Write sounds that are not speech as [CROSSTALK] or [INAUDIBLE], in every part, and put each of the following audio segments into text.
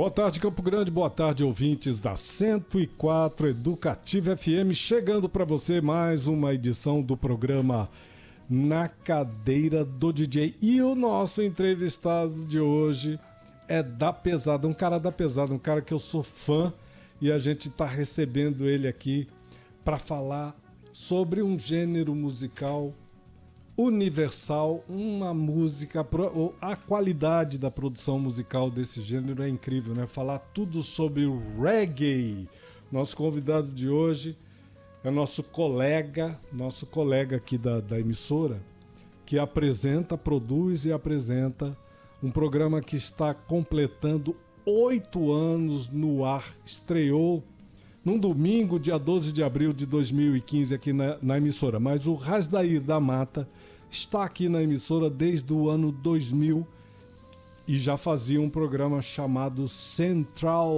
Boa tarde, Campo Grande. Boa tarde, ouvintes da 104 Educativa FM. Chegando para você mais uma edição do programa Na Cadeira do DJ. E o nosso entrevistado de hoje é da pesada, um cara da pesada, um cara que eu sou fã e a gente está recebendo ele aqui para falar sobre um gênero musical universal, uma música, a qualidade da produção musical desse gênero é incrível, né? Falar tudo sobre o reggae. Nosso convidado de hoje é nosso colega, nosso colega aqui da, da emissora, que apresenta, produz e apresenta um programa que está completando oito anos no ar. Estreou num domingo, dia 12 de abril de 2015, aqui na, na emissora. Mas o Rasdair da Mata está aqui na emissora desde o ano 2000 e já fazia um programa chamado Central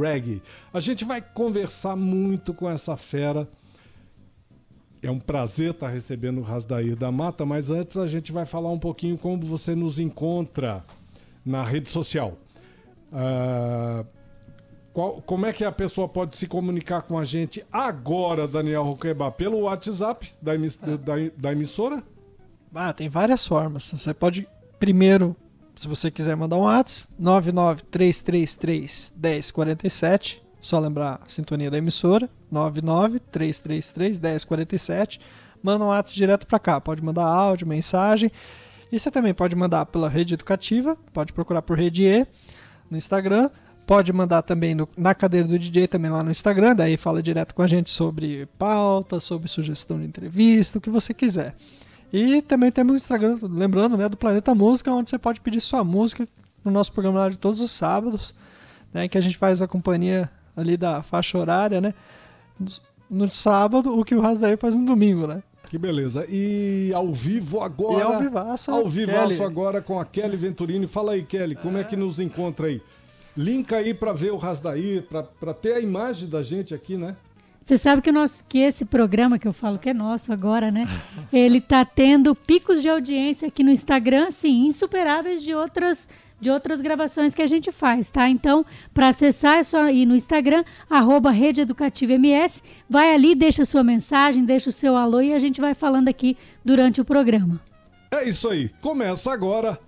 Reggae. A gente vai conversar muito com essa fera. É um prazer estar recebendo o Rasdair da Mata, mas antes a gente vai falar um pouquinho como você nos encontra na rede social. Uh, qual, como é que a pessoa pode se comunicar com a gente agora, Daniel Roqueba? Pelo WhatsApp da, da, da emissora? Ah, tem várias formas. Você pode, primeiro, se você quiser mandar um WhatsApp, 99333 1047. Só lembrar a sintonia da emissora, 99333 1047. Manda um WhatsApp direto para cá. Pode mandar áudio, mensagem. E você também pode mandar pela rede educativa, pode procurar por Rede E no Instagram. Pode mandar também no, na cadeira do DJ, também lá no Instagram. Daí fala direto com a gente sobre pauta, sobre sugestão de entrevista, o que você quiser. E também temos o Instagram, lembrando, né, do Planeta Música, onde você pode pedir sua música no nosso programa lá de todos os sábados, né, que a gente faz a companhia ali da faixa horária, né, no sábado, o que o Rasdair faz no domingo, né. Que beleza. E ao vivo agora. E ao vivaço. Ao vivaço agora com a Kelly Venturini. Fala aí, Kelly, como é, é que nos encontra aí? Linka aí para ver o Rasdair, para ter a imagem da gente aqui, né? Você sabe que, nosso, que esse programa que eu falo que é nosso agora, né? Ele está tendo picos de audiência aqui no Instagram, assim, insuperáveis de outras de outras gravações que a gente faz, tá? Então, para acessar é só ir no Instagram, arroba Rede Educativa MS, vai ali, deixa sua mensagem, deixa o seu alô e a gente vai falando aqui durante o programa. É isso aí, começa agora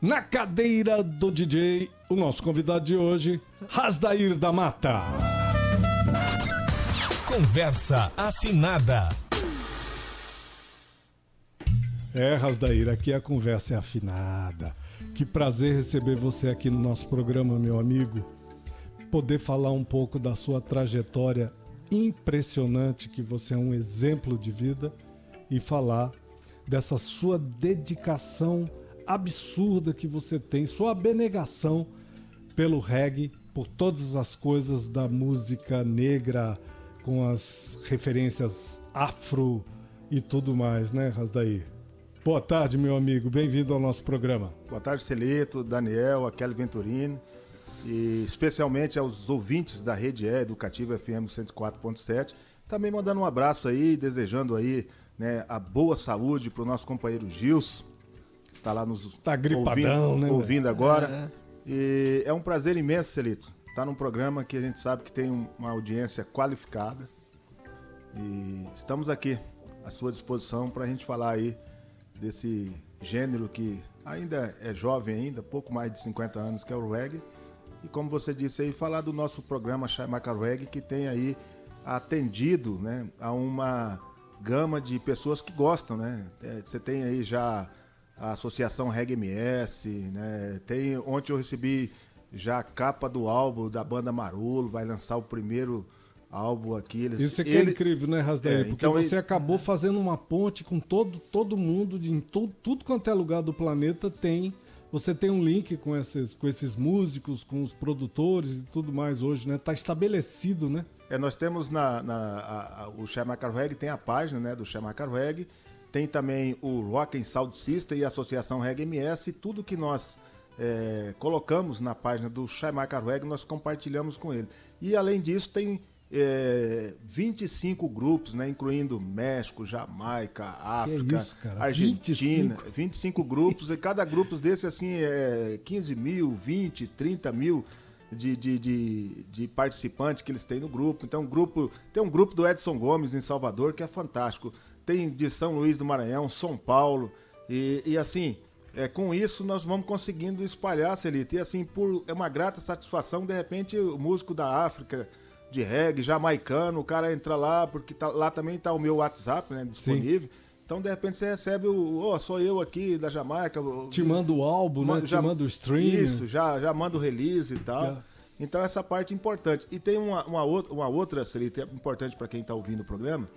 na cadeira do DJ, o nosso convidado de hoje, Rasdair da Mata. Conversa afinada. É, Rasdair, aqui a conversa é afinada. Que prazer receber você aqui no nosso programa, meu amigo. Poder falar um pouco da sua trajetória impressionante, que você é um exemplo de vida, e falar dessa sua dedicação absurda que você tem, sua abnegação pelo reggae, por todas as coisas da música negra com as referências afro e tudo mais, né, Rasdaí? Boa tarde, meu amigo. Bem-vindo ao nosso programa. Boa tarde, Celito, Daniel, a Kelly Venturini e especialmente aos ouvintes da Rede E Educativa FM 104.7. Também mandando um abraço aí, desejando aí né, a boa saúde para o nosso companheiro Gilson, que está lá nos tá gripadão, ouvindo, né, ouvindo agora. É. E é um prazer imenso, Celito, Está num programa que a gente sabe que tem uma audiência qualificada. E estamos aqui à sua disposição para a gente falar aí desse gênero que ainda é jovem ainda, pouco mais de 50 anos, que é o reggae. E como você disse aí, falar do nosso programa Chamaca Reggae, que tem aí atendido né, a uma gama de pessoas que gostam, né? É, você tem aí já a Associação Reggae MS, né? Tem, ontem eu recebi já a capa do álbum da banda Marolo, vai lançar o primeiro álbum aqui. Eles, Isso aqui é ele- incrível, né, Rasdaí? É, Porque então você ele- acabou fazendo uma ponte com todo, todo mundo, de, em to- tudo quanto é lugar do planeta tem. Você tem um link com esses, com esses músicos, com os produtores e tudo mais hoje, né? Tá estabelecido, né? É, nós temos na, na- a- a- o Chamacar Reggae, tem a página né, do Chamacar Reggae, tem também o Rock and Sound System e a Associação Reggae MS, tudo que nós é, colocamos na página do Chamacar Reggae, nós compartilhamos com ele. E além disso, tem é, 25 grupos, né, incluindo México, Jamaica, África, isso? Argentina, 25? 25 grupos, e cada grupo desse assim é 15 mil, 20, 30 mil de, de, de, de participantes que eles têm no grupo. Então, um grupo, tem um grupo do Edson Gomes em Salvador que é fantástico. Tem de São Luís do Maranhão, São Paulo, e, e assim. É, com isso nós vamos conseguindo espalhar, Celito. E assim, por, é uma grata satisfação, de repente, o músico da África, de reggae, jamaicano, o cara entra lá, porque tá- lá também tá o meu WhatsApp, né, disponível. Então, de repente, você recebe o, ó, sou eu aqui da Jamaica. Te manda o álbum, né? já- Te manda o stream. Isso, já, já manda o release e tal. Então essa parte é importante. E tem uma, uma, outra, uma outra, Celita, é importante para quem está ouvindo o programa,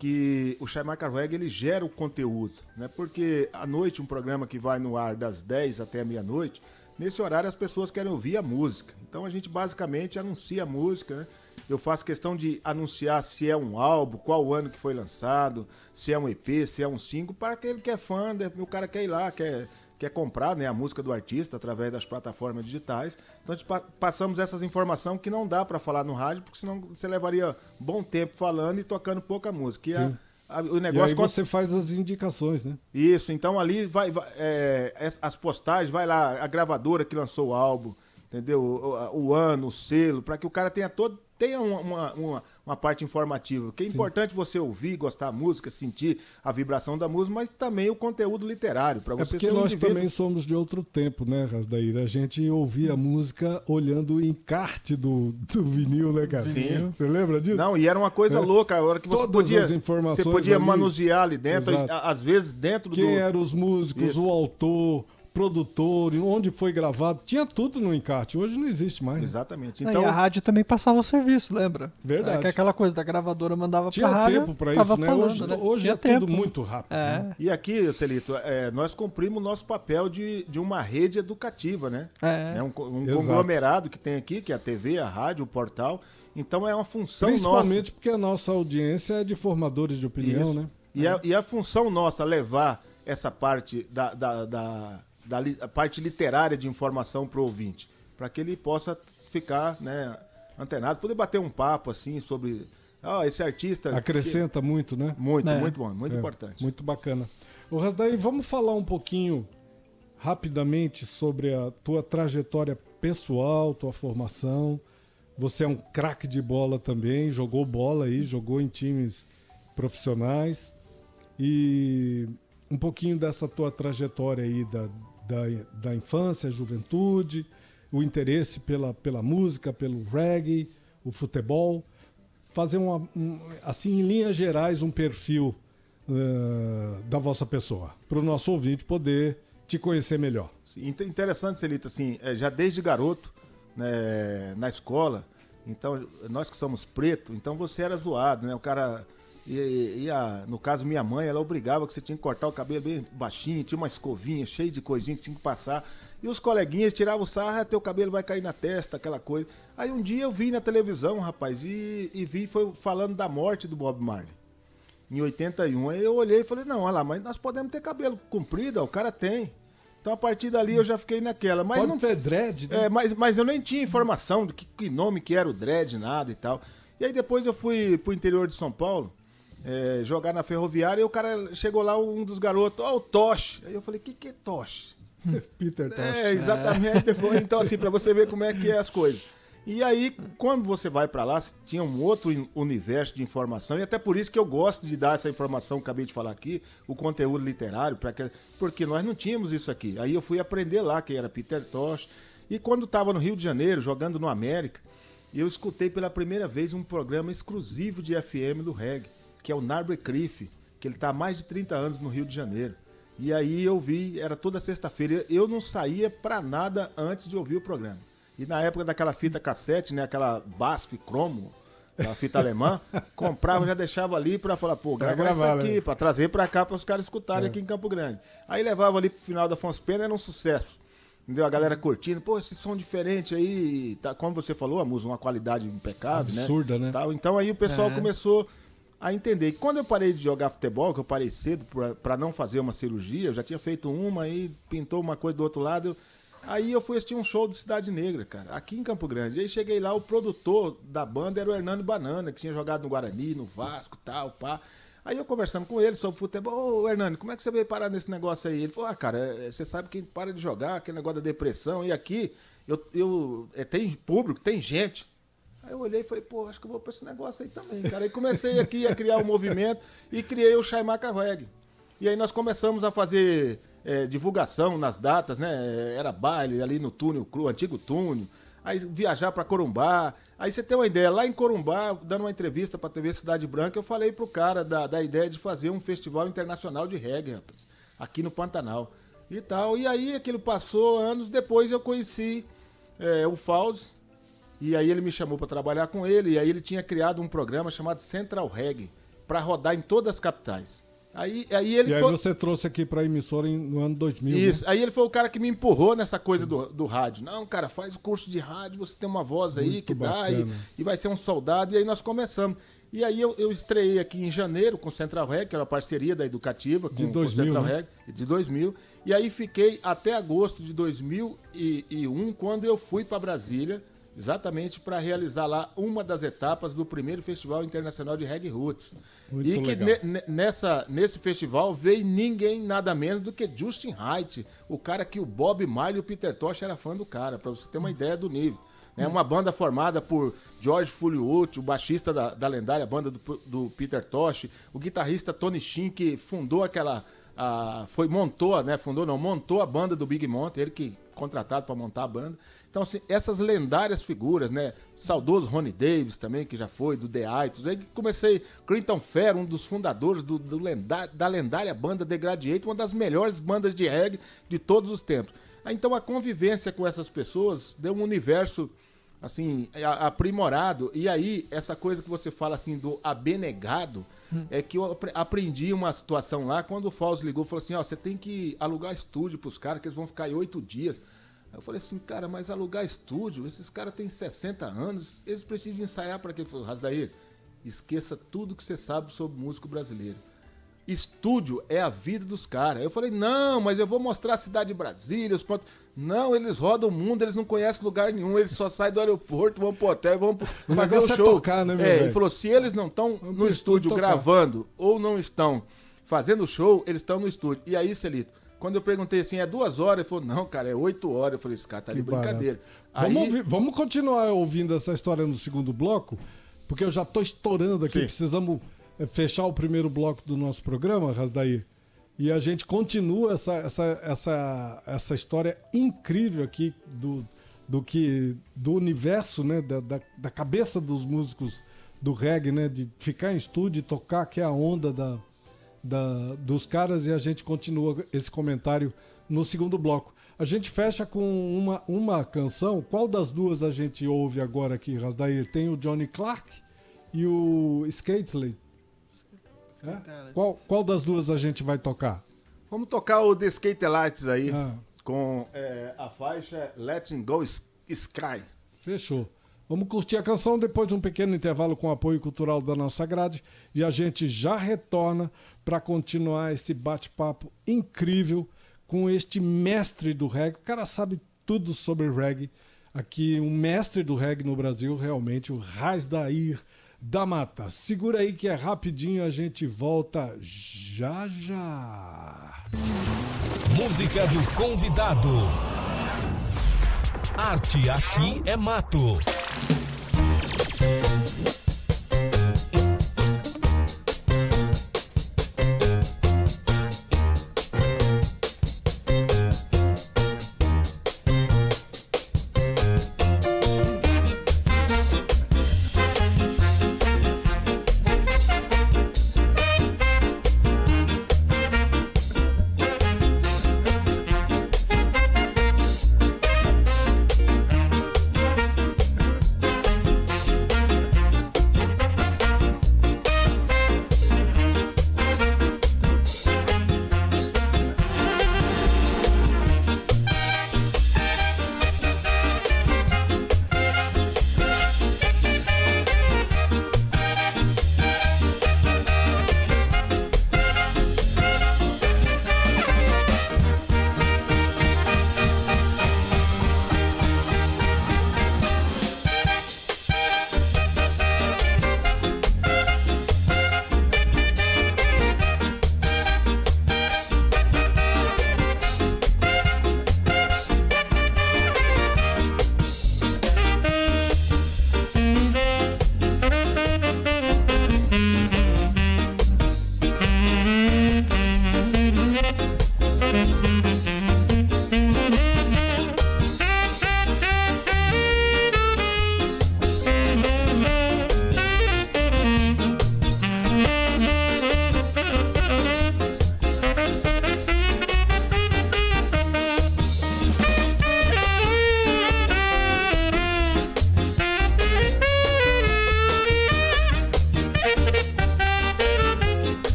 que o Shaimaka Reggae ele gera o conteúdo, né? Porque à noite um programa que vai no ar das 10 até meia-noite, nesse horário as pessoas querem ouvir a música. Então a gente basicamente anuncia a música, né? Eu faço questão de anunciar se é um álbum, qual ano que foi lançado, se é um EP, se é um single, para aquele que é fã, o cara quer ir lá, quer, quer comprar né, a música do artista através das plataformas digitais. Então a gente pa- passamos essas informações que não dá para falar no rádio, porque senão você levaria bom tempo falando e tocando pouca música. E a- a- o E negócio aí quando- você faz as indicações, né? isso, então ali vai, vai, é, as postagens, vai lá a gravadora que lançou o álbum, entendeu? O, o- o ano, o selo, para que o cara tenha todo tenha uma, uma, uma, parte informativa. Que é importante você ouvir, gostar da música, sentir a vibração da música, mas também o conteúdo literário, para É você porque ser um nós indivíduo. também somos de outro tempo, né, Rasdaíra? A gente ouvia a música olhando o encarte do, do vinil, né, cara? Sim. Você lembra disso? Não, e era uma coisa É. louca, a hora que você Todas podia, você podia ali. manusear ali dentro, às vezes dentro Quem do eram os músicos, Isso. o autor, produtor, onde foi gravado, tinha tudo no encarte. Hoje não existe mais. né? Exatamente. Então, e a rádio também passava o serviço, lembra? Verdade. É que aquela coisa da gravadora mandava Tinha pra rádio, tempo pra tava isso, né? falando, hoje né? hoje Tinha é tempo. tudo muito rápido. né? É, E aqui, Celito, é, nós cumprimos o nosso papel de, de uma rede educativa, né? É. um, co- um Exato. conglomerado que tem aqui, que é a TV, a rádio, o portal. Então é uma função Principalmente nossa. porque a nossa audiência é de formadores de opinião, Isso. né? E, a, e a função nossa levar essa parte da, da, da, da li- a parte literária de informação para o ouvinte, para que ele possa ficar né, antenado, poder bater um papo assim sobre ah, esse artista. Acrescenta muito, né? que- Muito, É. muito bom, muito É, importante. Muito bacana. O Rasdaí, vamos falar um pouquinho rapidamente sobre a tua trajetória pessoal, tua formação. Você é um craque de bola também, jogou bola aí, jogou em times profissionais. E um pouquinho dessa tua trajetória aí da, da, da infância, juventude, o interesse pela, pela música, pelo reggae, o futebol. Fazer uma, um, assim, em linhas gerais, um perfil eh, da vossa pessoa, para o nosso ouvinte poder te conhecer melhor. Sim, inte- Interessante, Celita, assim, é, já desde garoto, né, na escola, então, nós que somos preto, então você era zoado, né? O cara ia, ia- no caso, minha mãe, ela obrigava que você tinha que cortar o cabelo bem baixinho, tinha uma escovinha cheia de coisinha que tinha que passar. E os coleguinhas tiravam o sarro, "Ah, teu cabelo vai cair na testa, aquela coisa. Aí um dia eu vi na televisão, rapaz, e, e vi foi falando da morte do Bob Marley em 81. Aí eu olhei e falei, não, olha lá, mas nós podemos ter cabelo comprido, ó, o cara tem. Então a partir dali eu já fiquei naquela. Mas Pode não ter dread, né? é, mas, mas eu nem tinha informação do que, que nome que era o dread, nada e tal. E aí depois eu fui pro interior de São Paulo, é, jogar na ferroviária, e o cara chegou lá, um dos garotos, ó, o Tosh. Aí eu falei, que que é Tosh? [LAUGHS] Peter Tosh. É, exatamente. Depois, então, assim, pra você ver como é que é as coisas. E aí, quando você vai pra lá, tinha um outro universo de informação, e até por isso que eu gosto de dar essa informação que acabei de falar aqui, o conteúdo literário, pra que, porque nós não tínhamos isso aqui. Aí eu fui aprender lá, que era Peter Tosh. E quando estava no Rio de Janeiro, jogando no América, eu escutei pela primeira vez um programa exclusivo de FM do reggae, que é o Narbre Criff, que ele está há mais de 30 anos no Rio de Janeiro. E aí eu vi, era toda sexta-feira, eu não saía pra nada antes de ouvir o programa. E na época daquela fita cassete, né, aquela BASF cromo, a fita alemã, [LAUGHS] comprava, já deixava ali pra falar, pô, gravar isso aqui, né? pra trazer pra cá para os caras escutarem É. aqui em Campo Grande. Aí levava ali pro final da Afonso Pena, era um sucesso. Entendeu? A galera curtindo, pô, esse som diferente aí, tá, como você falou, a música, uma qualidade impecável, Absurda, né? Tal. Então aí o pessoal É. começou a entender. E quando eu parei de jogar futebol, que eu parei cedo pra não fazer uma cirurgia, eu já tinha feito uma, aí pintou uma coisa do outro lado. Aí eu fui assistir um show de Cidade Negra, cara, aqui em Campo Grande. Aí cheguei lá, o produtor da banda era o Hernando Banana, que tinha jogado no Guarani, no Vasco, tal, pá. Aí eu conversando com ele sobre futebol, ô Hernando, como é que você veio parar nesse negócio aí? Ele falou, ah, cara, é, você sabe quem para de jogar, aquele negócio da depressão, e aqui eu, eu, é, tem público, tem gente. Aí eu olhei e falei, pô, acho que eu vou pra esse negócio aí também, cara. Aí comecei aqui a criar um movimento e criei o Chaimaca Reggae. E aí nós começamos a fazer é, divulgação nas datas, né? Era baile ali no túnel cru, antigo túnel. Aí viajar pra Corumbá. Aí você tem uma ideia, lá em Corumbá, dando uma entrevista pra TV Cidade Branca, eu falei pro cara da, da ideia de fazer um festival internacional de reggae, rapaz, aqui no Pantanal. E tal. E aí aquilo passou, anos depois eu conheci é, o Fauzi, e aí ele me chamou para trabalhar com ele, e aí ele tinha criado um programa chamado Central Reggae, para rodar em todas as capitais. Aí, aí ele E aí foi- você trouxe aqui pra emissora em- no ano 2000. Isso, né? aí ele foi o cara que me empurrou nessa coisa do, do rádio. Não, cara, faz o curso de rádio, você tem uma voz aí Muito que dá e, bacana. e vai ser um soldado. E aí nós começamos. E aí eu, eu estreiei aqui em janeiro com Central Reg, que era uma parceria da Educativa com, De com o 2000, Central né? Reg, de 2000. E aí fiquei até agosto de 2001, quando eu fui para Brasília, exatamente para realizar lá uma das etapas do primeiro Festival Internacional de Reggae Roots. Muito e que ne- nessa, nesse festival veio ninguém nada menos do que Justin Haidt, o cara que o Bob Marley e o Peter Tosh era fã do cara, para você ter uma ideia do nível. É uma banda formada por George Fuliout, o baixista da, da lendária banda do, do Peter Tosh, o guitarrista Tony Shin, que fundou aquela. a- foi, montou, né? Fundou, não, montou a banda do Big Monte, ele que contratado para montar a banda. Então, assim, essas lendárias figuras, né? Saudoso Ronnie Davis também, que já foi, do The Itos. Aí comecei, Clinton Fair, um dos fundadores do, do lenda- da lendária banda The Gladiator, uma das melhores bandas de reggae de todos os tempos. Então, a convivência com essas pessoas deu um universo, assim, a- aprimorado. E aí, essa coisa que você fala, assim, do abnegado, é que eu apre- aprendi uma situação lá, quando o Fausto ligou, falou assim, ó, você tem que alugar estúdio pros caras, que eles vão ficar aí oito dias. Aí eu falei assim, cara, mas alugar estúdio, esses caras têm 60 anos, eles precisam ensaiar para quê? Ele falou, Rasdair, esqueça tudo que você sabe sobre músico brasileiro. Estúdio é a vida dos caras. Eu falei, não, mas eu vou mostrar a cidade de Brasília, os pontos. Não, eles rodam o mundo, eles não conhecem lugar nenhum, eles só saem do aeroporto, vão pro hotel, vão O fazer o negócio é show. tocar, né, meu é, ele falou, se eles não estão Vamos no estúdio tocar. gravando ou não estão fazendo show, eles estão no estúdio. E aí, Celito, quando eu perguntei assim, é duas horas? Ele falou, não, cara, é oito horas. Eu falei, esse cara tá de brincadeira. Vamos, Aí, ouvir- vamos continuar ouvindo essa história no segundo bloco, porque eu já tô estourando aqui. Sim. Precisamos fechar o primeiro bloco do nosso programa, Rasdair. E a gente continua essa, essa, essa, essa história incrível aqui do, do que do universo, né, da, da, da cabeça dos músicos do reggae, né, de ficar em estúdio e tocar, que é a onda da, da, dos caras, e a gente continua esse comentário no segundo bloco. A gente fecha com uma, uma canção. Qual das duas a gente ouve agora aqui, Rasdair? Tem o Johnny Clark e o Skateley. É? Qual, qual das duas a gente vai tocar? vamos tocar o The Skate Lights aí, Ah. com é, a faixa Letting Go Sky. Fechou. Vamos curtir a canção depois de um pequeno intervalo com o apoio cultural da nossa grade e a gente já retorna para continuar esse bate-papo incrível com este mestre do reggae. O cara sabe tudo sobre reggae. Aqui, um mestre do reggae no Brasil, realmente, o Rasdair da Mata. Segura aí que é rapidinho, a gente volta já já. Música do convidado. Arte aqui é mato.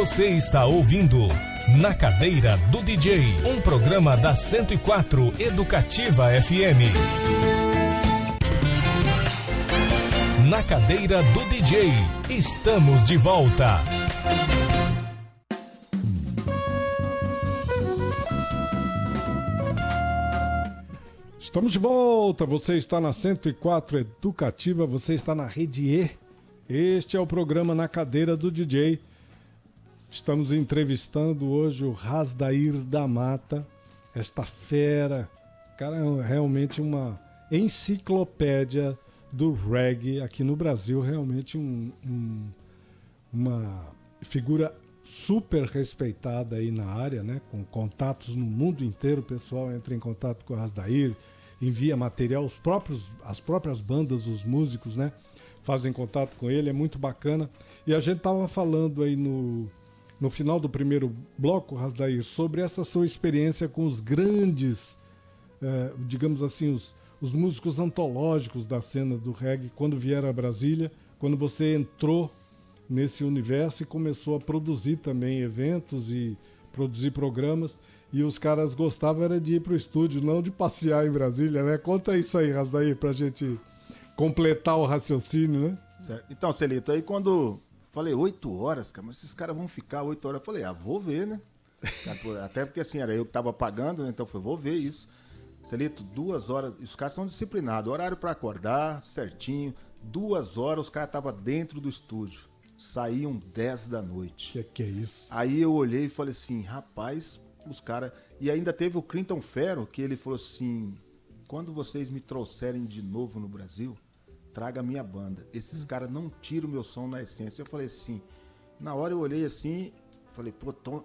Você está ouvindo Na Cadeira do DJ, um programa da 104 Educativa FM. Na Cadeira do DJ, estamos de volta. Estamos de volta. Você está na 104 Educativa, você está na Rede E. Este é o programa Na Cadeira do DJ. Estamos entrevistando hoje o Rasdair da Mata, esta fera, cara, é realmente uma enciclopédia do reggae aqui no Brasil, realmente um, um, uma figura super respeitada aí na área, né? Com contatos no mundo inteiro, o pessoal entra em contato com o Rasdair, envia material, os próprios, as próprias bandas, os músicos, né? Fazem contato com ele, é muito bacana. E a gente tava falando aí no, no final do primeiro bloco, Rasdair, sobre essa sua experiência com os grandes, eh, digamos assim, os, os músicos antológicos da cena do reggae quando vieram a Brasília, quando você entrou nesse universo e começou a produzir também eventos e produzir programas. E os caras gostavam era de ir para o estúdio, não de passear em Brasília, né? Conta isso aí, Rasdaí, para a gente completar o raciocínio, né? Certo. Então, Celito, aí quando falei oito horas, cara, mas esses caras vão ficar oito horas, eu falei, ah, vou ver, né? [LAUGHS] Até porque assim, era eu que tava pagando, né? Então foi, vou ver isso. Celito, duas horas, os caras são disciplinados, horário para acordar, certinho, duas horas os caras estavam dentro do estúdio, saíam dez da noite. Que que é isso? Aí eu olhei e falei assim, rapaz, os caras. E ainda teve o Clinton Ferro, que ele falou assim: quando vocês me trouxerem de novo no Brasil, traga a minha banda. Esses caras não tiram o meu som na essência. Eu falei assim, na hora eu olhei assim, falei, pô, Tom,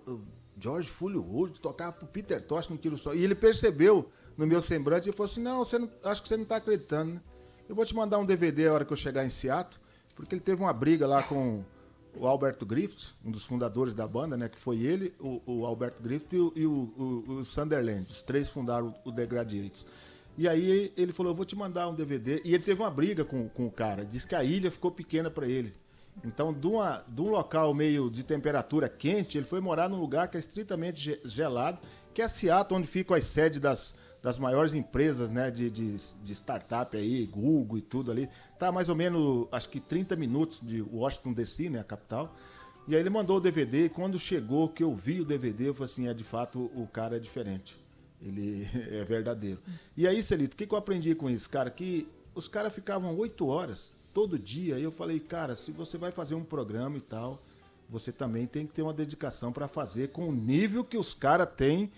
George Fullywood tocava pro Peter Tosh, não tira o som. E ele percebeu no meu semblante e falou assim: não, você não, acho que você não tá acreditando, né? Eu vou te mandar um DVD a hora que eu chegar em Seattle, porque ele teve uma briga lá com o Alberto Griffiths, um dos fundadores da banda, né? Que foi ele, o, o Alberto Griffiths e, o, e o, o, o, Sunderland. Os três fundaram o The Gladiators. E aí ele falou, eu vou te mandar um DVD. E ele teve uma briga com, com o cara. Diz que a ilha ficou pequena para ele. Então, de, uma, de um local meio de temperatura quente, ele foi morar num lugar que é estritamente gelado, que é Seattle, onde ficam as sedes das, das maiores empresas né, de, de, de, startup aí, Google e tudo ali. Tá mais ou menos, acho que 30 minutos de Washington DC, né, a capital. E aí ele mandou o DVD e quando chegou que eu vi o DVD, eu falei assim, é de fato o cara é diferente. Ele [LAUGHS] é verdadeiro. E aí, Celito, o que, que eu aprendi com isso, cara? Que os caras ficavam oito horas todo dia. E eu falei, cara, se você vai fazer um programa e tal, você também tem que ter uma dedicação para fazer com o nível que os caras têm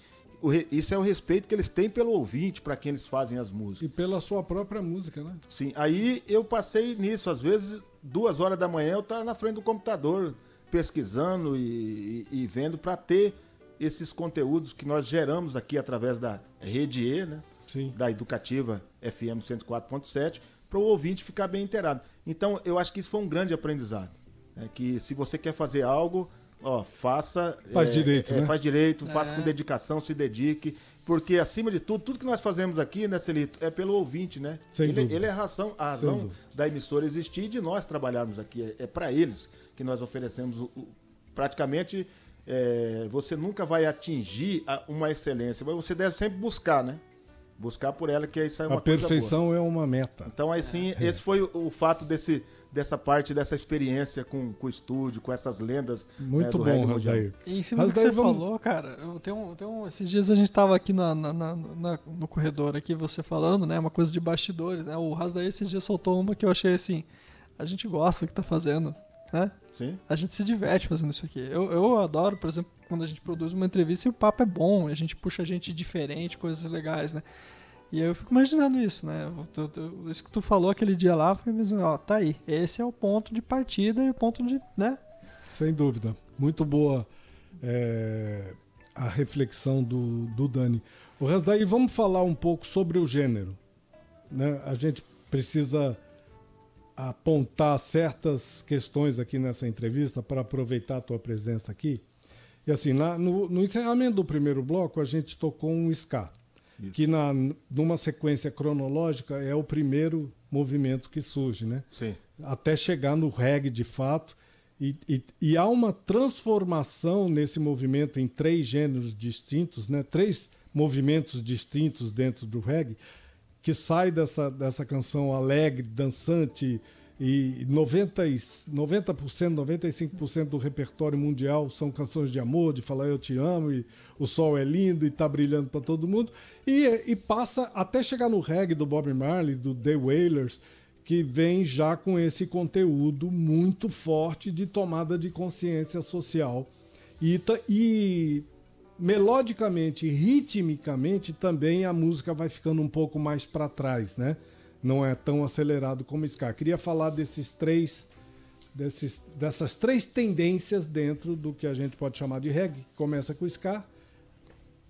isso é o respeito que eles têm pelo ouvinte, para quem eles fazem as músicas. E pela sua própria música, né? Sim, aí eu passei nisso. Às vezes, duas horas da manhã, eu estava na frente do computador, pesquisando e, e, e vendo para ter esses conteúdos que nós geramos aqui através da Rede E, né? Sim. Da Educativa FM 104.7, para o ouvinte ficar bem inteirado. Então, eu acho que isso foi um grande aprendizado. É que se você quer fazer algo, ó, faça. Faz é, direito, é, né? Faz direito, é. faça com dedicação, se dedique. Porque, acima de tudo, tudo que nós fazemos aqui, né, Celito, é pelo ouvinte, né? Sem ele, ele é a razão, a razão da emissora existir e de nós trabalharmos aqui. É, é para eles que nós oferecemos o, o, praticamente. É, você nunca vai atingir a, uma excelência, mas você deve sempre buscar, né? Buscar por ela, que isso é uma A perfeição é uma meta. Então, assim, esse foi o, o fato desse, dessa parte, dessa experiência com, com o estúdio, com essas lendas Muito né, do bom, Rasdair. E em cima do que você vamos... falou, cara, eu tenho, tenho, esses dias a gente tava aqui na, na, na, na, no corredor aqui, você falando, né, uma coisa de bastidores, né, o Rasdair esses dias soltou uma que eu achei assim, a gente gosta do que tá fazendo, né? Sim. A gente se diverte fazendo isso aqui. Eu, eu adoro, por exemplo, quando a gente produz uma entrevista e o papo é bom, a gente puxa gente diferente, coisas legais, né? E eu fico imaginando isso, né? Isso que tu falou aquele dia lá, foi mesmo, ó, tá aí. Esse é o ponto de partida e o ponto de, né? Sem dúvida. Muito boa é, a reflexão do, do Dani. O resto daí, vamos falar um pouco sobre o gênero. Né? A gente precisa apontar certas questões aqui nessa entrevista para aproveitar a tua presença aqui. E assim, lá no, no encerramento do primeiro bloco, a gente tocou um ska. Isso. que na, numa sequência cronológica é o primeiro movimento que surge, né? Sim. Até chegar no reggae de fato. E, e, e, há uma transformação nesse movimento em três gêneros distintos, né? três movimentos distintos dentro do reggae, que sai dessa, dessa canção alegre, dançante, e 90, 90% 95% do repertório mundial são canções de amor, de falar eu te amo, e o sol é lindo e está brilhando para todo mundo. E, e passa até chegar no reggae do Bob Marley, do The Wailers, que vem já com esse conteúdo muito forte de tomada de consciência social. E, e melodicamente, ritmicamente, também a música vai ficando um pouco mais para trás, né? Não é tão acelerado como ska. Queria falar desses três, desses, dessas três tendências dentro do que a gente pode chamar de reggae. Começa com ska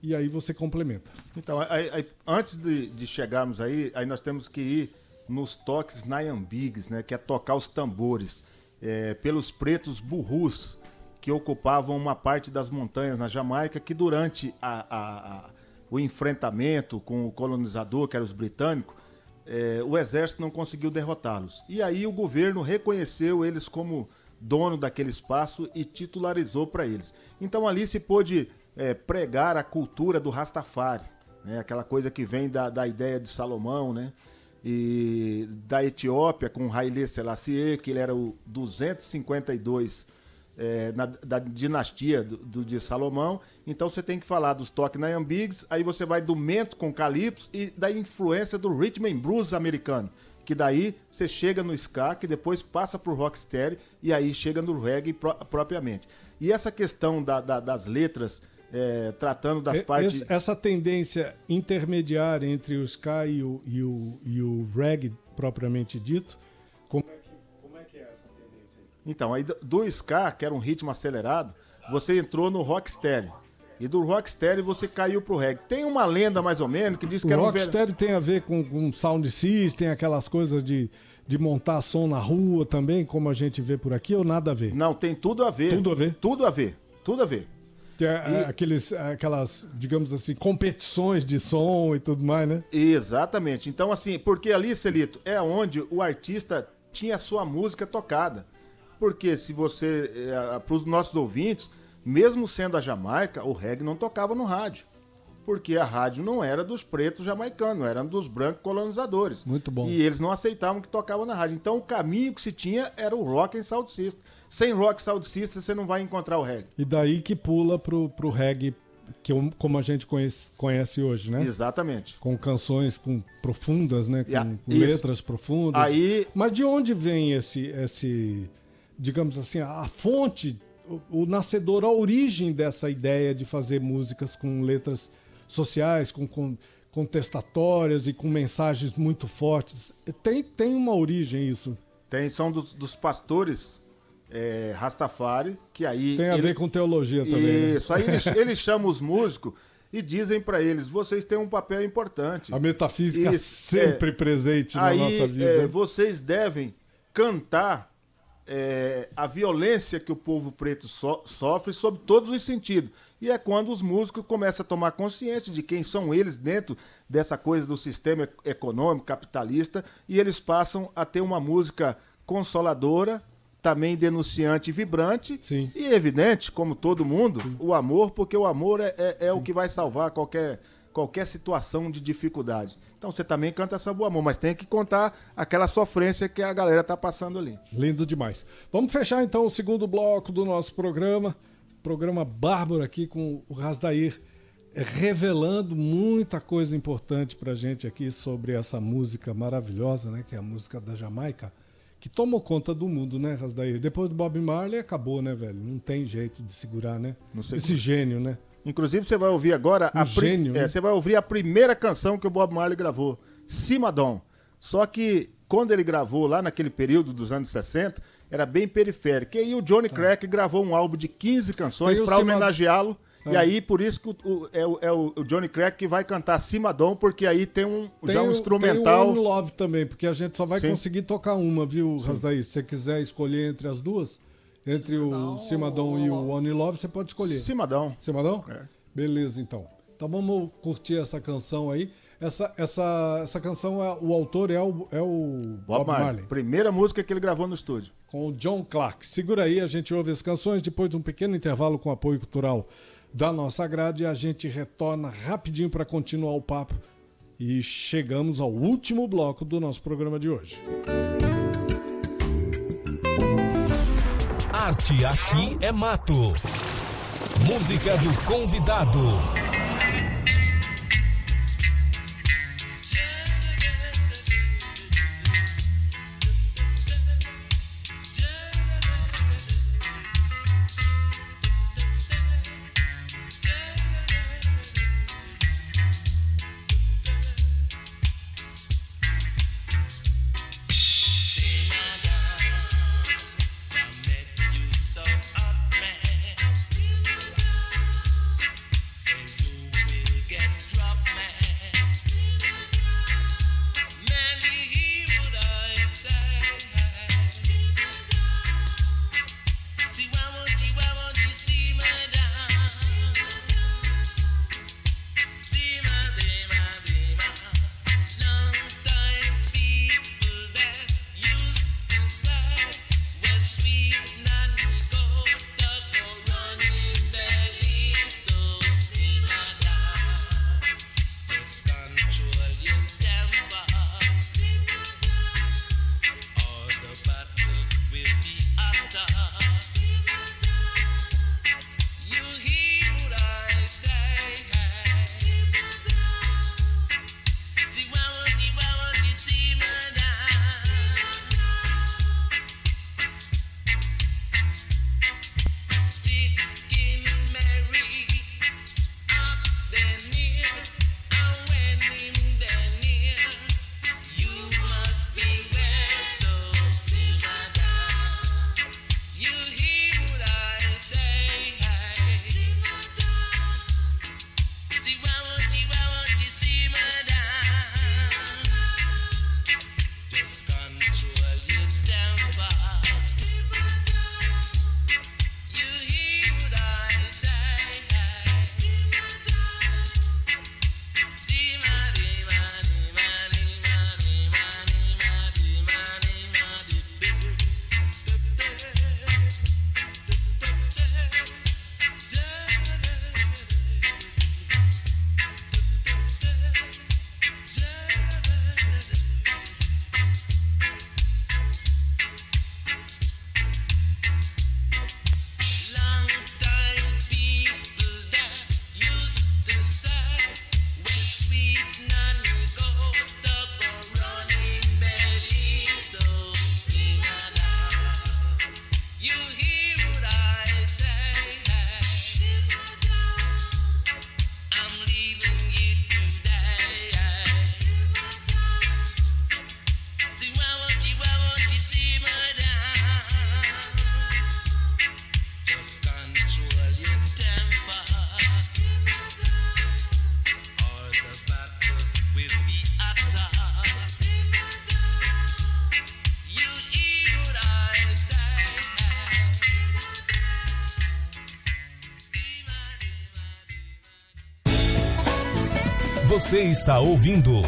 e aí você complementa. Então, aí, aí, antes de, de chegarmos aí, aí nós temos que ir nos toques Nayambigs, né, que é tocar os tambores, é, pelos pretos burrus, que ocupavam uma parte das montanhas na Jamaica, que durante a, a, a, o enfrentamento com o colonizador, que era os britânicos, é, o exército não conseguiu derrotá-los. E aí o governo reconheceu eles como dono daquele espaço e titularizou para eles. Então ali se pôde é, pregar a cultura do Rastafari, né? aquela coisa que vem da, da ideia de Salomão, né? e da Etiópia com Haile Selassie, que ele era o 252 é, na, da dinastia do, do, de Salomão. Então você tem que falar dos toques na Ambigs, aí você vai do mento com Calypso e da influência do rhythm and blues americano. Que daí você chega no ska, que depois passa pro rocksteady e aí chega no reggae pro, propriamente. E essa questão da, da, das letras é, tratando das partes. Essa tendência intermediária entre o ska e o, e o, e o reggae propriamente dito, como Então, aí do ska, que era um ritmo acelerado, você entrou no rocksteady. E do rocksteady você caiu pro reggae. Tem uma lenda mais ou menos que diz que o era um rocksteady tem a ver com, com sound system, aquelas coisas de de montar som na rua também, como a gente vê por aqui, ou nada a ver? Não, tem tudo a ver. Tudo a ver? Tudo a ver. Tudo a ver. É, e... aqueles, aquelas, digamos assim, competições de som e tudo mais, né? Exatamente. Então, assim, porque ali, Celito, é onde o artista tinha a sua música tocada. Porque se você, é, para os nossos ouvintes, mesmo sendo a Jamaica, o reggae não tocava no rádio porque a rádio não era dos pretos jamaicanos, era dos brancos colonizadores. Muito bom. E eles não aceitavam que tocava na rádio. Então o caminho que se tinha era o rock and sound system. Sem rock sound system você não vai encontrar o reggae. E daí que pula pro, pro reggae que como a gente conhece, conhece hoje, né? Exatamente. Com canções com profundas, né? Com, com letras profundas. Aí... Mas de onde vem esse, esse digamos assim, a fonte, o, o nascedor, a origem dessa ideia de fazer músicas com letras sociais, com, com contestatórias e com mensagens muito fortes. Tem, tem uma origem isso? Tem, são dos, dos pastores é, Rastafari, que aí... Tem a ele, ver com teologia também. Né? Isso, né? aí eles, [LAUGHS] eles chamam os músicos e dizem para eles, vocês têm um papel importante. A metafísica e, sempre é, presente na aí, nossa vida. É, vocês devem cantar é, a violência que o povo preto so, sofre sob todos os sentidos. E é quando os músicos começam a tomar consciência de quem são eles dentro dessa coisa do sistema econômico capitalista e eles passam a ter uma música consoladora, também denunciante e vibrante. Sim. E evidente, como todo mundo, Sim. o amor, porque o amor é, é, é o que vai salvar qualquer, qualquer situação de dificuldade. Então você também canta Sambu Amor, mas tem que contar aquela sofrência que a galera tá passando ali. Lindo demais. Vamos fechar então o segundo bloco do nosso programa. Programa bárbaro aqui com o Rasdair eh, revelando muita coisa importante pra gente aqui sobre essa música maravilhosa, né? Que é a música da Jamaica, que tomou conta do mundo, né, Rasdair? Depois do Bob Marley acabou, né, velho? Não tem jeito de segurar, né? Esse gênio, né? Inclusive, você vai ouvir agora. Um a gênio, é, Você vai ouvir a primeira canção que o Bob Marley gravou, Cimadon. Só que quando ele gravou lá naquele período dos anos 60, era bem periférico. E aí o Johnny tá. Crack gravou um álbum de 15 canções para homenageá-lo. E é. aí, por isso que o, o, é, o, é, o, Johnny Crack que vai cantar Cimadon, porque aí tem um tem já um instrumental. Tem o One Love também, porque a gente só vai Sim. conseguir tocar uma, viu, Rasdaí? Se você quiser escolher entre as duas, entre o Cimadão e o One Love, você pode escolher. Cimadão. Cimadão? É. Beleza, então. Então vamos curtir essa canção aí. Essa, essa, essa canção, é- o autor é o, é o Bob, Marley. Primeira música que ele gravou no estúdio. com o John Clark. Segura aí, a gente ouve as canções, depois de um pequeno intervalo com apoio cultural da nossa grade, a gente retorna rapidinho para continuar o papo e chegamos ao último bloco do nosso programa de hoje. Arte aqui é mato. Música do convidado. Você está ouvindo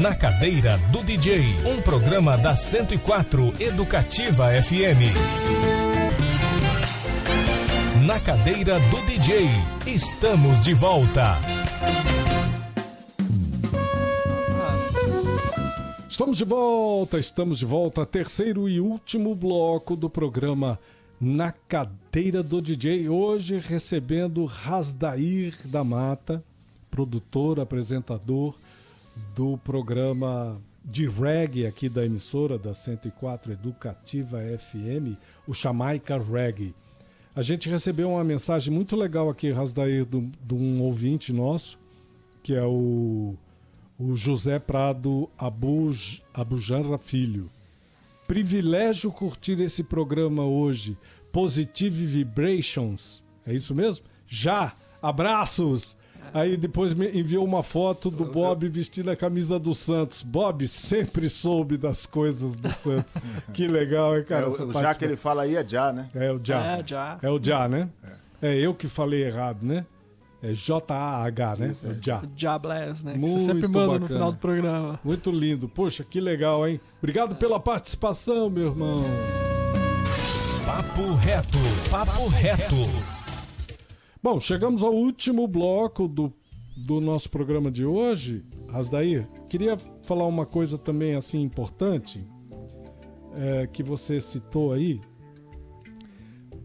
Na Cadeira do DJ, um programa da 104 Educativa FM. Na Cadeira do DJ, estamos de volta. Estamos de volta, estamos de volta. Terceiro e último bloco do programa Na Cadeira do DJ. Hoje recebendo Rasdair da Mata, produtor, apresentador do programa de reggae aqui da emissora da 104 Educativa FM, o Jamaica Reggae. A gente recebeu uma mensagem muito legal aqui, Rasdair, de um ouvinte nosso, que é o o José Prado Abuj, Abujanra Filho. Privilégio curtir esse programa hoje. Positive Vibrations. É isso mesmo? Já! Abraços! Aí depois me enviou uma foto do Bob vestindo a camisa do Santos. Bob sempre soube das coisas do Santos. [LAUGHS] que legal, hein, cara? É, o, já que ele fala aí é já, né? é o Já. É, já. É o Já, né? É. eu que falei errado, né? É J-A-H, né? Isso, é. Já. Jabless, né? Que Muito você sempre manda no bacana. final do programa. Muito lindo. Poxa, que legal, hein? Obrigado pela participação, meu irmão. Papo reto, papo reto. Bom, chegamos ao último bloco do, do nosso programa de hoje. Rasdair, queria falar uma coisa também assim importante é, que você citou aí,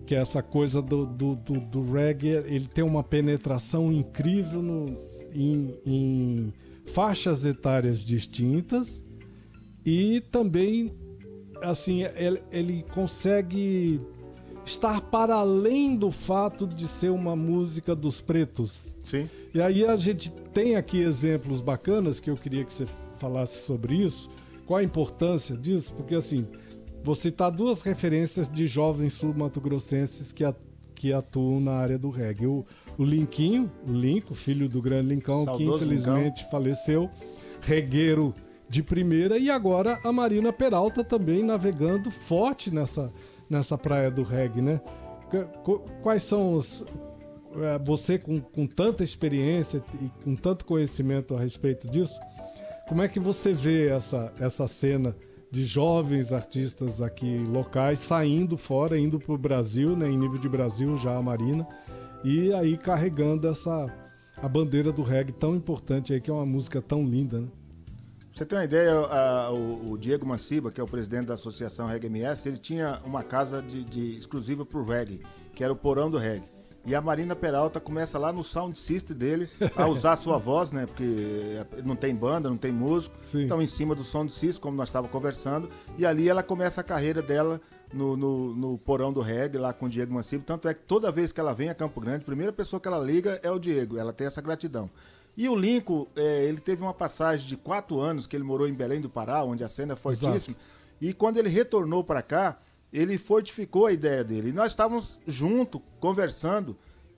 que é essa coisa do, do, do, do reggae, ele tem uma penetração incrível no, em, em faixas etárias distintas e também assim ele, ele consegue estar para além do fato de ser uma música dos pretos. Sim. E aí a gente tem aqui exemplos bacanas que eu queria que você falasse sobre isso. Qual a importância disso? Porque assim, vou citar duas referências de jovens sul-mato-grossenses que, que atuam na área do reggae. O, o Linquinho, o Linco, filho do grande Lincão, que Saudoso infelizmente faleceu, regueiro de primeira, e agora a Marina Peralta também navegando forte nessa, nessa praia do reggae, né? Qu- qu- Quais são os, é, você com, com tanta experiência e com tanto conhecimento a respeito disso, como é que você vê essa, essa cena de jovens artistas aqui locais saindo fora, indo para o Brasil, né, em nível de Brasil já a Marina, e aí carregando essa a bandeira do reggae tão importante aí, que é uma música tão linda, né? Você tem uma ideia, a- o, o Diego Manciba, que é o presidente da associação Reggae MS, ele tinha uma casa de, de- exclusiva para o reggae, que era o Porão do Reggae. E a Marina Peralta começa lá no sound system dele a usar a sua [LAUGHS] voz, né? Porque não tem banda, não tem músico. Sim. Então, em cima do sound system, como nós estávamos conversando. E ali ela começa a carreira dela no, no, no Porão do Reggae, lá com o Diego Manciba. Tanto é que toda vez que ela vem a Campo Grande, a primeira pessoa que ela liga é o Diego. Ela tem essa gratidão. E o Lincoln, é, ele teve uma passagem de quatro anos que ele morou em Belém do Pará, onde a cena é fortíssima. E quando ele retornou para cá, ele fortificou a ideia dele. E nós estávamos junto, conversando,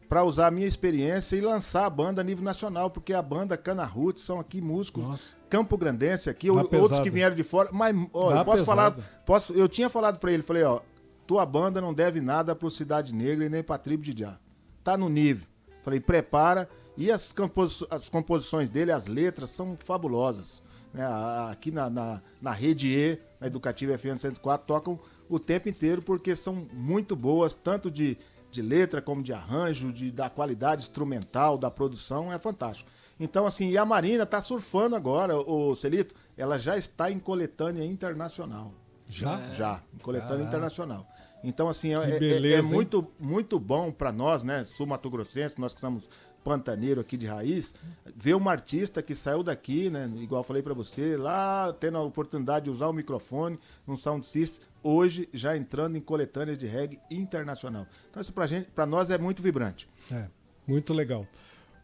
para usar a minha experiência e lançar a banda a nível nacional, porque a banda Cana Roots são aqui músicos Nossa. campo grandense aqui, Dá o- outros pesado. que vieram de fora. Mas, ó, eu posso falar. pesado. Posso, eu tinha falado para ele, falei, ó, tua banda não deve nada pro Cidade Negra e nem pra Tribo de Já. Tá no nível. Falei, prepara. E as, compos- as composições dele, as letras, são fabulosas. né? Aqui na, na, na Rede E, na Educativa FM 104, tocam o tempo inteiro porque são muito boas, tanto de, de letra como de arranjo, de, da qualidade instrumental, da produção, é fantástico. Então, assim, e a Marina tá surfando agora, o Celito, ela já está em coletânea internacional. Já? Já, em coletânea internacional. Então, assim, é, Que é- beleza, é hein? muito, muito bom para nós, né, sul-mato-grossense, nós que somos pantaneiro aqui de raiz, ver uma artista que saiu daqui, né, igual falei para você, lá tendo a oportunidade de usar o microfone, um sound system, hoje já entrando em coletâneas de reggae internacional. Então, isso pra gente, para nós é muito vibrante. É, muito legal.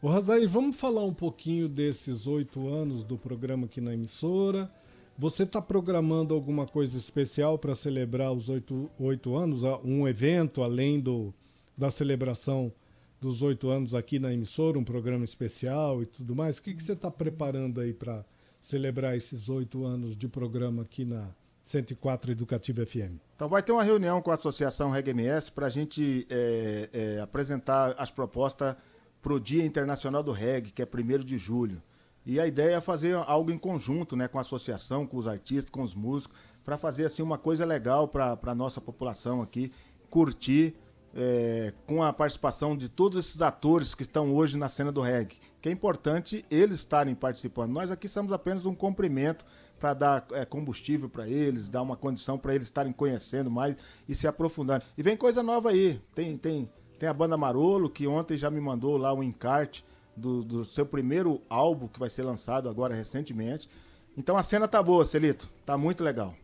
O Rasdaí, vamos falar um pouquinho desses oito anos do programa aqui na emissora. Você está programando alguma coisa especial para celebrar os oito, anos? Um evento além do, da celebração dos oito anos aqui na emissora, um programa especial e tudo mais? O que, que você está preparando aí para celebrar esses oito anos de programa aqui na 104 Educativa FM? Então vai ter uma reunião com a Associação Reggae MS para a gente é, é, apresentar as propostas para o Dia Internacional do Reggae, que é 1 de julho. E a ideia é fazer algo em conjunto né, com a associação, com os artistas, com os músicos, para fazer assim uma coisa legal para a nossa população aqui, curtir é, com a participação de todos esses atores que estão hoje na cena do reggae. Que é importante eles estarem participando. Nós aqui somos apenas um cumprimento para dar é, combustível para eles, dar uma condição para eles estarem conhecendo mais e se aprofundando. E vem coisa nova aí. Tem, tem, tem a banda Marolo, que ontem já me mandou lá o encarte do, do seu primeiro álbum, que vai ser lançado agora recentemente. Então a cena tá boa, Celito. Tá muito legal.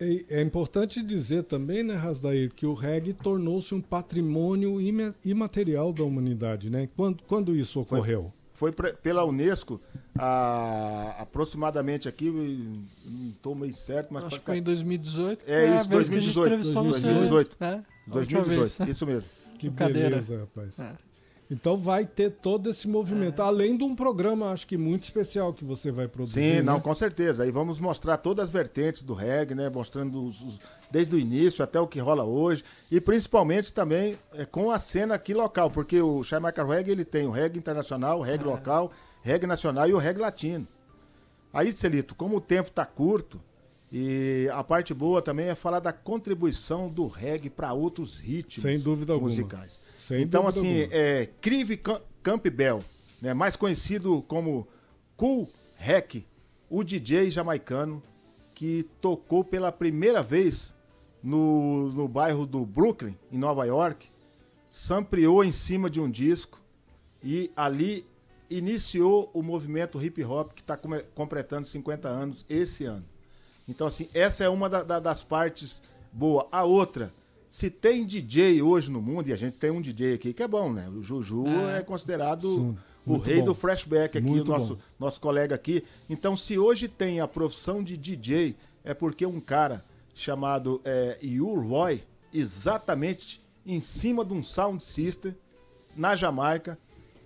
É, é importante dizer também, né, Rasdair, que o reggae tornou-se um patrimônio imaterial da humanidade, né? Quando, quando isso ocorreu? Foi pre- pela Unesco, a- aproximadamente aqui, não estou meio certo, mas Acho que foi em 2018. É a isso, vez que a gente 2018, entrevistou você. 2018. É, a última 2018, vez, né? isso mesmo. Que beleza, rapaz. É. Então vai ter todo esse movimento. Além de um programa, acho que muito especial que você vai produzir. Sim, né? não, com certeza. Aí vamos mostrar todas as vertentes do reggae, né? Mostrando os- os- desde o início até o que rola hoje. E principalmente também é, com a cena aqui local, porque o Jamaica Reggae ele tem o reggae internacional, o reggae local, reggae nacional e o reggae latino. Aí, Celito, como o tempo tá curto, e a parte boa também é falar da contribuição do reggae para outros ritmos Sem dúvida alguma. musicais. Sem então, assim, alguma. é, Crive Cam- Campbell, né, mais conhecido como Cool Hack, o DJ jamaicano que tocou pela primeira vez no, no bairro do Brooklyn, em Nova York, sampleou em cima de um disco e ali iniciou o movimento hip hop que está completando 50 anos esse ano. Então, assim, essa é uma da- da- das partes boa. A outra, se tem DJ hoje no mundo, e a gente tem um DJ aqui que é bom, né? O Juju é, considerado Sim, o rei bom. do flashback aqui, Muito o nosso, bom. nosso colega aqui. Então, se hoje tem a profissão de DJ, é porque um cara chamado é, Roy, exatamente em cima de um sound system, na Jamaica,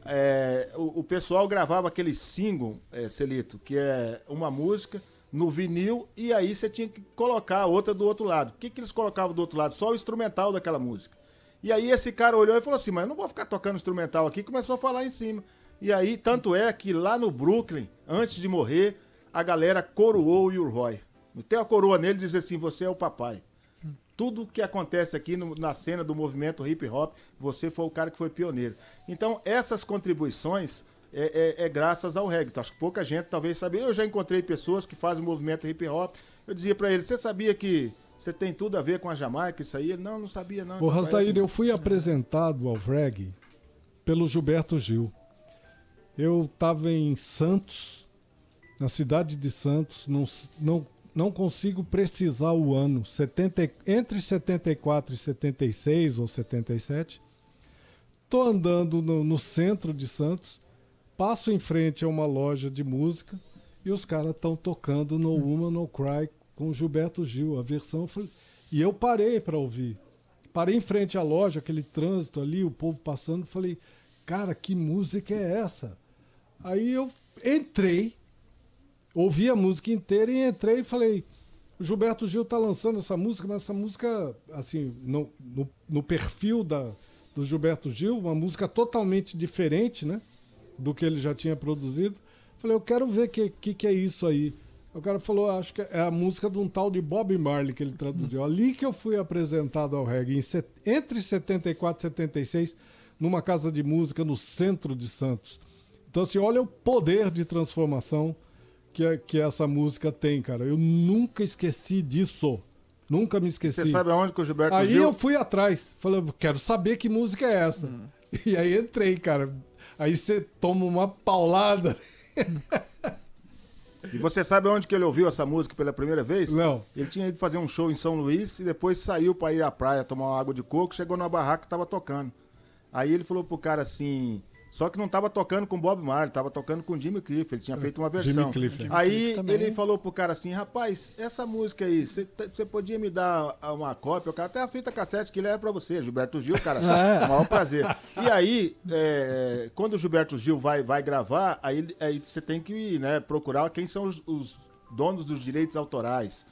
é, o, o pessoal gravava aquele single, é, Celito, que é uma música no vinil e aí você tinha que colocar a outra do outro lado. O que, que eles colocavam do outro lado? Só o instrumental daquela música. E aí esse cara olhou e falou assim, mas eu não vou ficar tocando instrumental aqui, começou a falar em cima. E aí, tanto é que lá no Brooklyn, antes de morrer, a galera coroou o Yurroy. Tem a coroa nele e diz assim, você é o papai. Tudo que acontece aqui no- na cena do movimento hip hop, você foi o cara que foi pioneiro. Então, essas contribuições é, é- é graças ao reggae. Então, acho que pouca gente talvez sabia. Eu já encontrei pessoas que fazem o movimento hip hop. Eu dizia pra ele, você sabia que você tem tudo a ver com a Jamaica, isso aí? Ele, não, não sabia não. Ô, Então, Rasdaíra, parece- eu fui apresentado ao reggae pelo Gilberto Gil. Eu estava em Santos, na cidade de Santos, não, não, não consigo precisar o ano, 70, e- entre 74 e 76 ou 77. Tô andando no, no centro de Santos, passo em frente a uma loja de música e os caras estão tocando No Woman No Cry com Gilberto Gil, a versão. E eu parei para ouvir. Parei em frente à loja, aquele trânsito ali, o povo passando, falei, cara, que música é essa? Aí eu entrei, ouvi a música inteira e entrei e falei, o Gilberto Gil tá lançando essa música, mas essa música, assim, no, no, no perfil da, do Gilberto Gil, uma música totalmente diferente, né? Do que ele já tinha produzido. Falei, eu quero ver o que, que, que é isso aí. O cara falou, acho que é a música de um tal de Bob Marley que ele traduziu. Ali que eu fui apresentado ao reggae, set- entre 74 e 76, numa casa de música no centro de Santos. Então, assim, olha o poder de transformação que, a- que essa música tem, cara. Eu nunca esqueci disso. Nunca me esqueci. Você sabe aonde que o Gilberto Aí Gil... eu fui atrás. Falei, quero saber que música é essa. [LAUGHS] E aí entrei, cara. Aí você toma uma paulada. E você sabe onde que ele ouviu essa música pela primeira vez? Não. Ele tinha ido fazer um show em São Luís e depois saiu pra ir à praia tomar uma água de coco, chegou numa barraca que tava tocando. Aí ele falou pro cara assim, só que não tava tocando com Bob Marley, tava tocando com Jimmy Cliff, ele tinha feito uma versão. Cliff, é. Aí Cliff ele falou pro cara assim, rapaz, essa música aí, você você podia me dar uma cópia? O cara até a fita cassete que ele é pra você, Gilberto Gil, cara, [LAUGHS] É. o maior prazer. E aí, é, quando o Gilberto Gil vai, vai gravar, aí, você tem que né, procurar quem são os, os donos dos direitos autorais.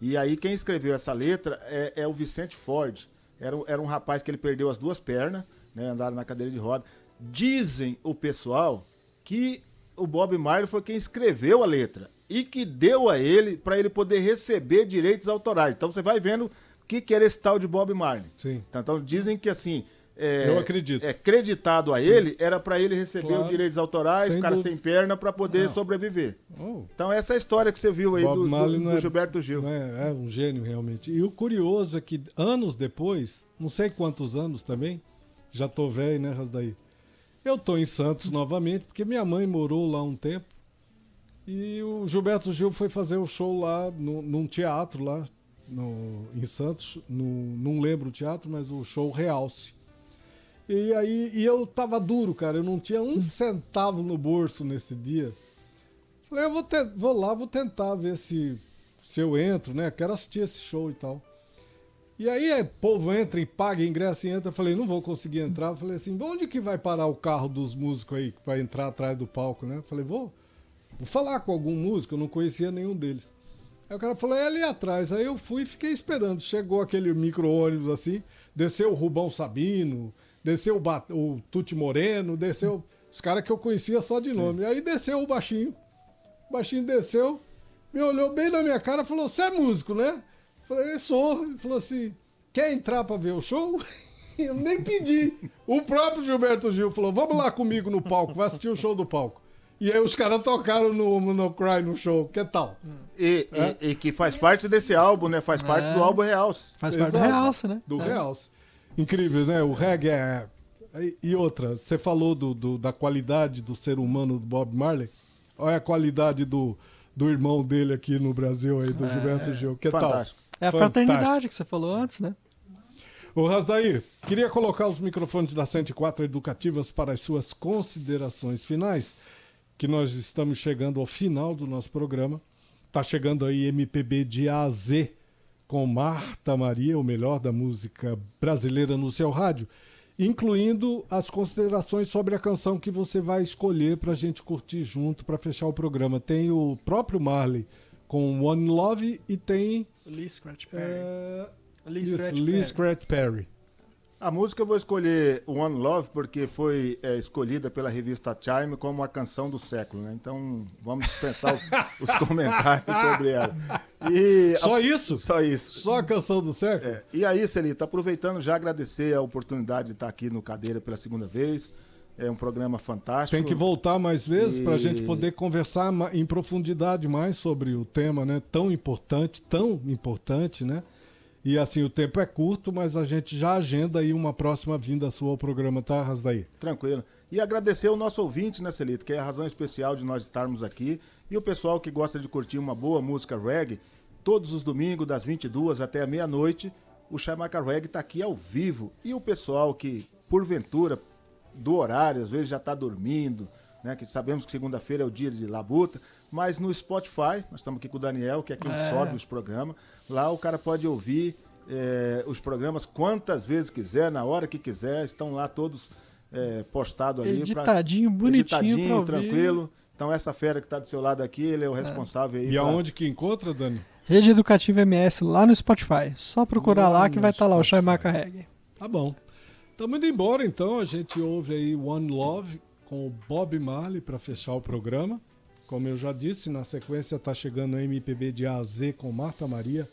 E aí quem escreveu essa letra é, é o Vicente Ford. Era, um- era um rapaz que ele perdeu as duas pernas, né, andaram na cadeira de roda. Dizem o pessoal que o Bob Marley foi quem escreveu a letra e que deu a ele para ele poder receber direitos autorais. Então você vai vendo o que, que era esse tal de Bob Marley. Sim. Então, então dizem que assim. é, Eu acredito. É creditado a ele, era para ele receber Claro. os direitos autorais, Sem o cara dúvida. sem perna, para poder sobreviver. Oh. Então, essa é a história que você viu aí Bob do, do- Marley do é- Gilberto Gil. É, é um gênio, realmente. E o curioso é que anos depois, não sei quantos anos também, já tô velho, né, Rasdaí? Eu tô em Santos novamente, porque minha mãe morou lá um tempo. E o Gilberto Gil foi fazer o show lá, no, num teatro lá, no, em Santos. No, não lembro o teatro, mas o show Realce. E aí e eu tava duro, cara. Eu não tinha um centavo no bolso nesse dia. Falei, eu vou, te- vou lá, vou tentar ver se, se eu entro, né? Quero assistir esse show e tal. E aí o povo entra e paga ingresso e entra. Eu falei, não vou conseguir entrar. Eu falei assim, onde que vai parar o carro dos músicos aí para entrar atrás do palco, né? Eu falei, vou, vou falar com algum músico, eu não conhecia nenhum deles. Aí o cara falou, é ali atrás. Aí eu fui e fiquei esperando. Chegou aquele micro-ônibus assim, desceu o Rubão Sabino, desceu o, ba o Tuti Moreno, desceu os caras que eu conhecia só de nome. Aí desceu o baixinho. O baixinho desceu, me olhou bem na minha cara e falou: Você é músico, né? Eu falei: Sou. Ele falou assim: Quer entrar pra ver o show? [LAUGHS] Eu nem pedi. O próprio Gilberto Gil falou: Vamos lá comigo no palco, vai assistir o show do palco. E aí os caras tocaram no, no Cry no show. Que tal? E, É? e- e que faz parte desse álbum, né? Faz parte do álbum Realce. Faz parte do Exato. realce, né? Do É. Realce. Incrível, né? O reggae é. E- E outra, você falou do, do- da qualidade do ser humano do Bob Marley. Olha a qualidade do, do irmão dele aqui no Brasil, aí, do Gilberto Gil. Que Fantástico. É a Fantástico. fraternidade que você falou antes, né? Ô, Rasdaí, queria colocar os microfones da 104 Educativas para as suas considerações finais, que nós estamos chegando ao final do nosso programa. Tá chegando aí MPB de A a Z com Marta Maria, o melhor da música brasileira no seu rádio, incluindo as considerações sobre a canção que você vai escolher para a gente curtir junto para fechar o programa. Tem o próprio Marley com One Love e tem Lee Scratch é, Lee isso, Scratch Lee Perry. Scratch Perry. A música eu vou escolher One Love porque foi é, escolhida pela revista Time como a canção do século, né? Então vamos dispensar os, [LAUGHS] os comentários sobre ela. E a- Só isso? Só isso. Só a canção do século? É, E aí, Celita, aproveitando já agradecer a oportunidade de estar aqui no Cadeira pela segunda vez. É um programa fantástico. Tem que voltar mais vezes para a E- gente poder conversar em profundidade mais sobre o tema, né? Tão importante, tão importante, né? E assim, o tempo é curto, mas a gente já agenda aí uma próxima vinda sua ao programa, tá, Rasdaí? Tranquilo. E agradecer o nosso ouvinte, né, Celito, que é a razão especial de nós estarmos aqui. E o pessoal que gosta de curtir uma boa música reggae, todos os domingos, das 22 até a meia-noite, o Chamaca Reggae está aqui ao vivo. E o pessoal que, porventura, do horário, às vezes já está dormindo, né? Que sabemos que segunda-feira é o dia de labuta, mas no Spotify, nós estamos aqui com o Daniel, que é quem sobe os programas. Lá o cara pode ouvir eh, os programas quantas vezes quiser, na hora que quiser, estão lá todos eh, postados ali. pra- Editadinho, bonitinho editadinho, pra ouvir. tranquilo. Então essa fera que está do seu lado aqui, ele é o responsável aí. E pra- aonde que encontra, Dani? Rede Educativa MS lá no Spotify. Só procurar Lá lá que vai estar lá o. Chaimaca Reggae. Tá bom. Estamos indo embora, então. A gente ouve aí One Love com o Bob Marley para fechar o programa. Como eu já disse, na sequência está chegando a MPB de A a Z com Marta Maria,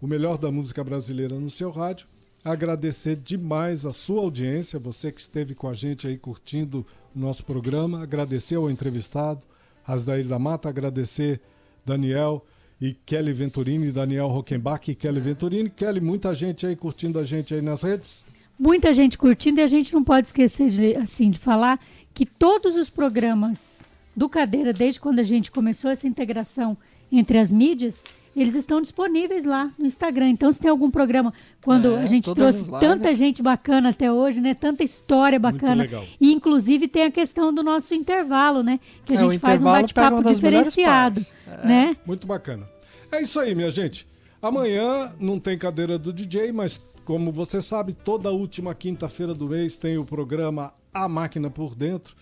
o melhor da música brasileira no seu rádio. Agradecer demais a sua audiência, você que esteve com a gente aí curtindo o nosso programa. Agradecer ao entrevistado, Rasdair da Mata, agradecer Daniel e Kelly Venturini, Daniel Rockenbach e Kelly Venturini. Kelly, muita gente aí curtindo a gente aí nas redes. Muita gente curtindo e a gente não pode esquecer de, assim, de falar que todos os programas do Cadeira, desde quando a gente começou essa integração entre as mídias, eles estão disponíveis lá no Instagram. Então, se tem algum programa, quando É, a gente trouxe tanta gente bacana até hoje, né? Tanta história bacana. legal. E inclusive tem a questão do nosso intervalo, né? Que a É, gente faz um bate-papo diferenciado, partes. né? Muito bacana. É isso aí, minha gente. Amanhã não tem cadeira do DJ, mas como você sabe, toda última quinta-feira do mês tem o programa A Máquina por Dentro,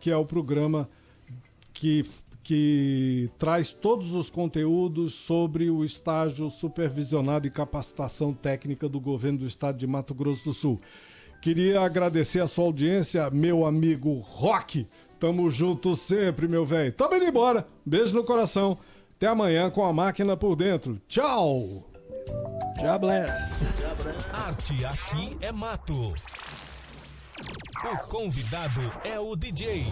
que é o programa que, que traz todos os conteúdos sobre o estágio supervisionado e capacitação técnica do governo do estado de Mato Grosso do Sul. Queria agradecer a sua audiência, meu amigo Rock. Tamo junto sempre, meu velho. Tamo indo embora. Beijo no coração. Até amanhã com a máquina por dentro. Tchau! Já bless. Arte aqui é mato. O convidado é o DJ.